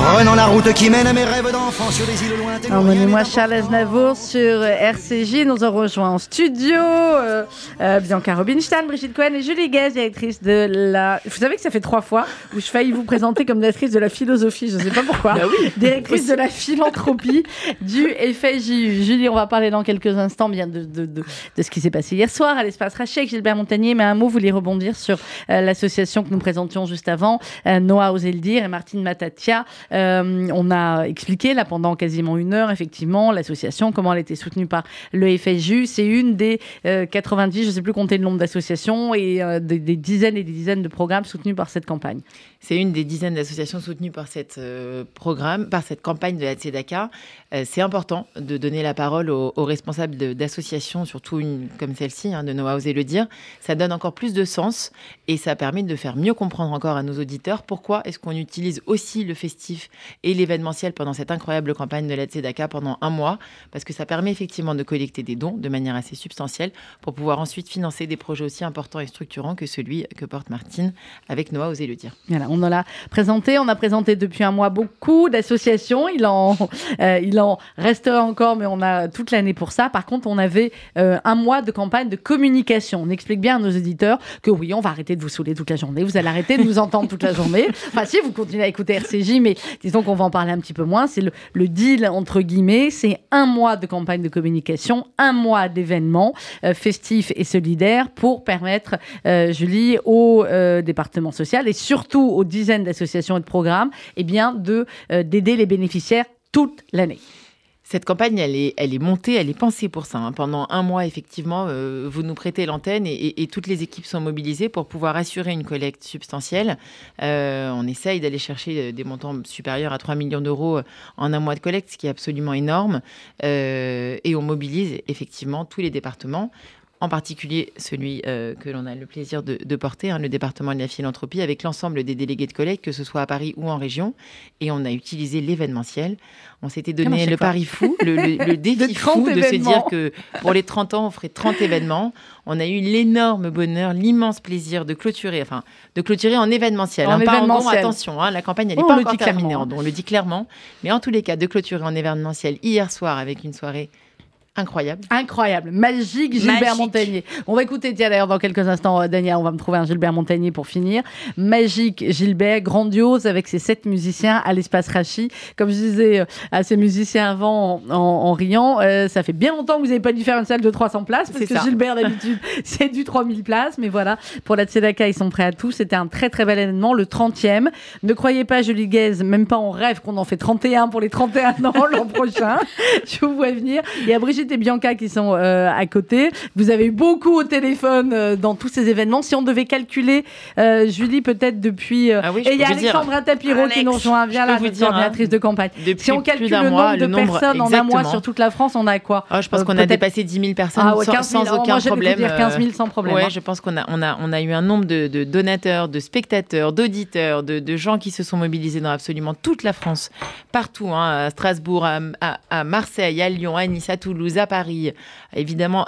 Prenant la route qui mène à mes rêves d'enfant sur des îles lointaines. Emmenez-moi Charles Aznavour sur RCJ. Nous en rejoint en studio euh, euh, Bianca Robinstein, Brigitte Cohen et Julie Guez, directrice de la. Vous savez que ça fait trois fois où je faillis vous présenter comme directrice de la philosophie, je ne sais pas pourquoi. Bah oui. Directrice de la philanthropie du FJU. Julie, on va parler dans quelques instants bien de, de, de, de ce qui s'est passé hier soir à l'espace Rachet avec Gilbert Montagnier. Mais un mot, vous voulez rebondir sur euh, l'association que nous présentions juste avant, euh, Noah dire et Martine Matatia. Euh, on a expliqué là pendant quasiment une heure, effectivement, l'association, comment elle était soutenue par le FSU. C'est une des euh, 90, je ne sais plus compter le nombre d'associations et euh, des, dizaines et des dizaines de programmes soutenus par cette campagne. C'est une des dizaines d'associations soutenues par cette euh, programme, par cette campagne de la Tzedaka. Euh, c'est important de donner la parole aux, aux responsables d'associations, surtout une comme celle-ci, hein, de Noah Oser le dire. Ça donne encore plus de sens et ça permet de faire mieux comprendre encore à nos auditeurs pourquoi est-ce qu'on utilise aussi le festif et l'événementiel pendant cette incroyable campagne de la Tzedaka pendant un mois, parce que ça permet effectivement de collecter des dons de manière assez substantielle pour pouvoir ensuite financer des projets aussi importants et structurants que celui que porte Martine avec Noah Oser le dire. Voilà, on en a présenté, on a présenté depuis un mois beaucoup d'associations. Il en, euh, il en restera encore, mais on a toute l'année pour ça. Par contre, on avait euh, un mois de campagne de communication. On explique bien à nos éditeurs que oui, on va arrêter de vous saouler toute la journée. Vous allez arrêter de nous entendre toute la journée. Enfin, si vous continuez à écouter RCJ, mais disons qu'on va en parler un petit peu moins. C'est le, deal entre guillemets. C'est un mois de campagne de communication, un mois d'événements euh, festifs et solidaires pour permettre, euh, Julie, au euh, département social et surtout aux dizaines d'associations et de programmes, eh bien, euh, d'aider les bénéficiaires toute l'année. Cette campagne, elle est, montée, elle est pensée pour ça. hein. Pendant un mois, effectivement, euh, vous nous prêtez l'antenne et, toutes les équipes sont mobilisées pour pouvoir assurer une collecte substantielle. Euh, on essaye d'aller chercher euh, des montants supérieurs à 3 millions d'euros en un mois de collecte, ce qui est absolument énorme. Et on mobilise effectivement tous les départements en particulier celui euh, que l'on a le plaisir de, de porter, hein, le département de la philanthropie, avec l'ensemble des délégués de collecte, que ce soit à Paris ou en région. Et on a utilisé l'événementiel. On s'était donné le pari fou, le, le- le défi De 30 fou de se dire que pour les 30 ans, on ferait 30 événements. On a eu l'énorme bonheur, l'immense plaisir de clôturer, enfin, de clôturer en événementiel. En hein, pas en don, attention, hein, la campagne, elle n'est On pas encore terminée clairement. en don, on le dit clairement. Mais en tous les cas, de clôturer en événementiel hier soir avec une soirée incroyable. Incroyable, magique Gilbert Magique. Montagnier. On va écouter, tiens d'ailleurs dans quelques instants, euh, Daniel, on va me trouver un Gilbert Montagnier pour finir. Magique Gilbert, grandiose avec ses sept musiciens à l'espace Rachi. Comme je disais euh, à ces musiciens avant en, en- en riant, euh, ça fait bien longtemps que vous n'avez pas dû faire une salle de 300 places parce que ça. Gilbert d'habitude c'est du 3000 places. Mais voilà, pour la Tzedaka, ils sont prêts à tout. C'était un très très bel événement, le 30e. Ne croyez pas, Julie Guez, même pas en rêve qu'on en fait 31 pour les 31 ans l'an prochain. Je vous vois venir. Y a Brigitte Brigitte et Bianca qui sont à côté. Vous avez eu beaucoup au téléphone dans tous ces événements. Si on devait calculer, Julie, peut-être depuis. Ah oui, et il y a Alexandra Tapiro qui nous rejoint, bien la coordinatrice hein, de campagne. si on calcule le nombre de personnes en un mois sur toute la France, on a quoi? Ah, Je pense qu'on a dépassé 10 000 personnes ah, sans, aucun moi, problème. Dire 15 000 sans problème. Ouais, je pense qu'on a, on a, on a eu un nombre de, de donateurs, de spectateurs, d'auditeurs, de, de, gens qui se sont mobilisés dans absolument toute la France, partout, hein, à Strasbourg, à, à, à Marseille, à Lyon, à Nice, à Toulouse, à Paris, évidemment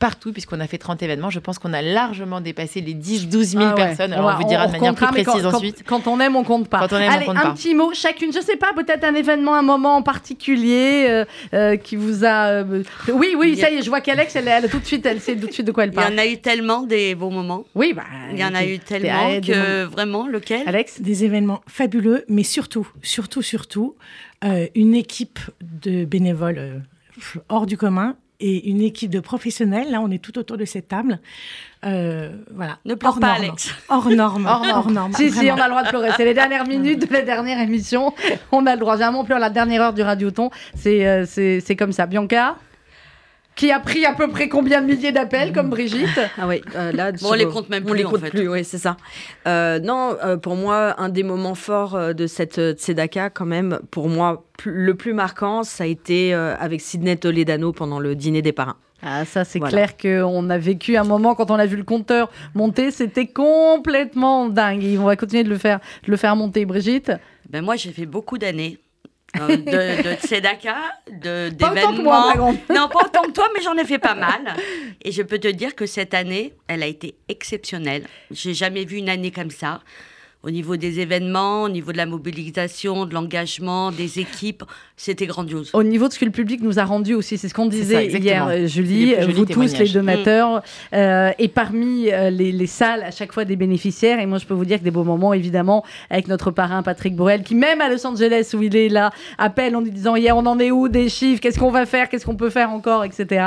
partout, puisqu'on a fait 30 événements. Je pense qu'on a largement dépassé les 10-12 000 ah personnes. Alors, on, vous dira de manière plus précise ensuite. Quand, on aime, on compte pas. Quand on aime, Allez, on compte un petit mot, chacune. Je sais pas, peut-être un événement, un moment en particulier euh, euh, qui vous a. Euh, oui, oui, ça y est, je vois qu'Alex, elle, elle, tout de suite, elle sait tout de suite de quoi elle parle. Il y en a eu tellement des bons moments. Oui, bah. Il y en a eu tellement que vraiment, lequel? Alex? Des événements fabuleux, mais surtout, surtout, surtout, une équipe de bénévoles hors du commun et une équipe de professionnels. Là, on est tout autour de cette table. Euh, voilà. Ne pleure pas, Alex. Hors norme. hors norme. Si, si, on a le droit de pleurer. C'est les dernières minutes de la dernière émission. On a le droit. J'ai un pleure la dernière heure du Radioton. C'est euh, c'est comme ça. Bianca? Qui a pris à peu près combien de milliers d'appels, comme Brigitte? Ah oui, euh, là, bon, on les compte même plus. On les compte plus, oui, c'est ça. Euh, non, euh, pour moi, un des moments forts de cette Tzedaka, quand même, pour moi, le plus marquant, ça a été avec Sidney Toledano pendant le dîner des parrains. Ah, ça, c'est clair qu'on a vécu un moment, quand on a vu le compteur monter, c'était complètement dingue. Et on va continuer de le faire, de le faire monter. Brigitte? Ben Moi, j'ai fait beaucoup d'années de, de tzedaka, d'événements. Non, pas autant que toi, mais j'en ai fait pas mal. Et je peux te dire que cette année, elle a été exceptionnelle. J'ai jamais vu une année comme ça au niveau des événements, au niveau de la mobilisation, de l'engagement, des équipes, c'était grandiose. Au niveau de ce que le public nous a rendu aussi, c'est ce qu'on disait hier, euh, Julie, vous tous les donateurs, mm. euh, et parmi euh, les, salles, à chaque fois des bénéficiaires, et moi je peux vous dire que des beaux moments, évidemment, avec notre parrain Patrick Borel, qui même à Los Angeles, où il est là, appelle en disant, hier on en est où, des chiffres, qu'est-ce qu'on va faire, qu'est-ce qu'on peut faire encore, etc.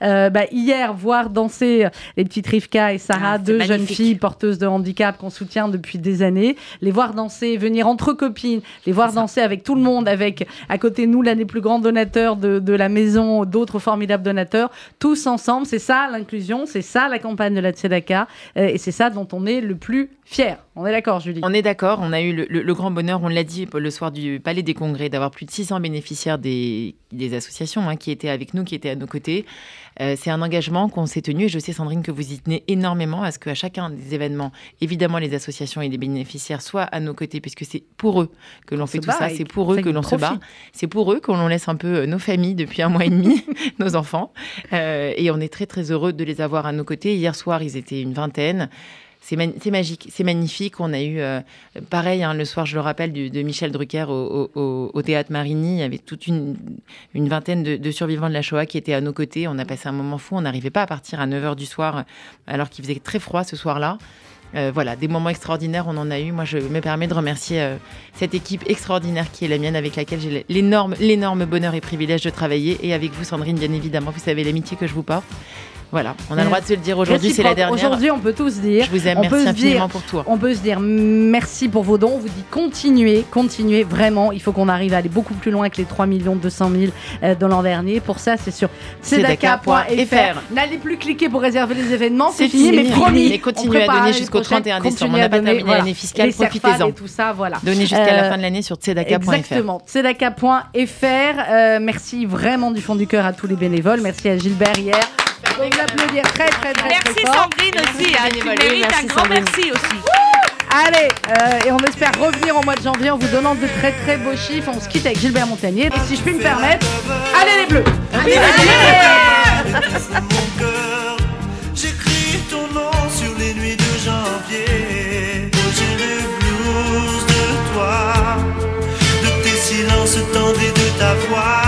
bah, hier, voir danser les petites Rivka et Sarah, ah, deux jeunes filles porteuses de handicap qu'on soutient depuis des années, les voir danser, venir entre copines, les voir danser avec tout le monde, avec à côté de nous l'un des plus grands donateurs de, la maison, d'autres formidables donateurs, tous ensemble. C'est ça l'inclusion, c'est ça la campagne de la Tzedaka, euh, et c'est ça dont on est le plus fier. On est d'accord, Julie On est d'accord. On a eu le, grand bonheur, on l'a dit le soir du Palais des Congrès, d'avoir plus de 600 bénéficiaires des, associations hein, qui étaient avec nous, qui étaient à nos côtés. Euh, c'est un engagement qu'on s'est tenu et je sais, Sandrine, que vous y tenez énormément à ce qu'à chacun des événements, évidemment, les associations et les bénéficiaires soient à nos côtés, puisque c'est pour eux que l'on fait tout ça, c'est pour eux que l'on se bat, c'est pour eux qu'on laisse un peu euh, nos familles depuis un mois et demi, nos enfants. Euh, et on est très, très heureux de les avoir à nos côtés. Hier soir, ils étaient une vingtaine c'est magique, c'est magnifique. On a eu, euh, pareil, hein, le soir, je le rappelle, de Michel Drucker au, théâtre Marigny. Il y avait toute une, vingtaine de, survivants de la Shoah qui étaient à nos côtés. On a passé un moment fou. On n'arrivait pas à partir à 9h du soir, alors qu'il faisait très froid ce soir-là. Euh, voilà, des moments extraordinaires, on en a eu. Moi, je me permets de remercier euh, cette équipe extraordinaire qui est la mienne, avec laquelle j'ai l'énorme, l'énorme bonheur et privilège de travailler. Et avec vous, Sandrine, bien évidemment, vous savez l'amitié que je vous porte. Voilà, on a le droit de se le dire aujourd'hui, c'est la dernière. Aujourd'hui, on peut tous dire. Je vous aime, on merci infiniment pour toi. On peut se dire merci pour vos dons. On vous dit continuez, continuez vraiment. Il faut qu'on arrive à aller beaucoup plus loin que les 3 200 000 de l'an dernier. Pour ça, c'est sur cdaka.fr. N'allez plus cliquer pour réserver les événements, c'est fini, mais promis. Mais continuez à donner jusqu'au 31 décembre. On n'a pas terminé l'année fiscale, profitez-en. tout ça, voilà. Donnez jusqu'à la euh, fin de l'année sur tzedaka.fr. Exactement, tzedaka.fr. Euh, merci vraiment du fond du cœur à tous les bénévoles. Merci à Gilbert hier. Donc l'applaudir très, très, très, Merci très fort. Sandrine aussi, hein, tu mérites un grand merci aussi. Allez, euh, et on espère revenir au mois de janvier en vous donnant de très très beaux chiffres. On se quitte avec Gilbert Montagnier. Et si je puis me permettre, allez les bleus Allez, allez les J'écris ton nom sur les nuits de janvier. J'ai le blues de toi, de tes silences tendus, de ta voix.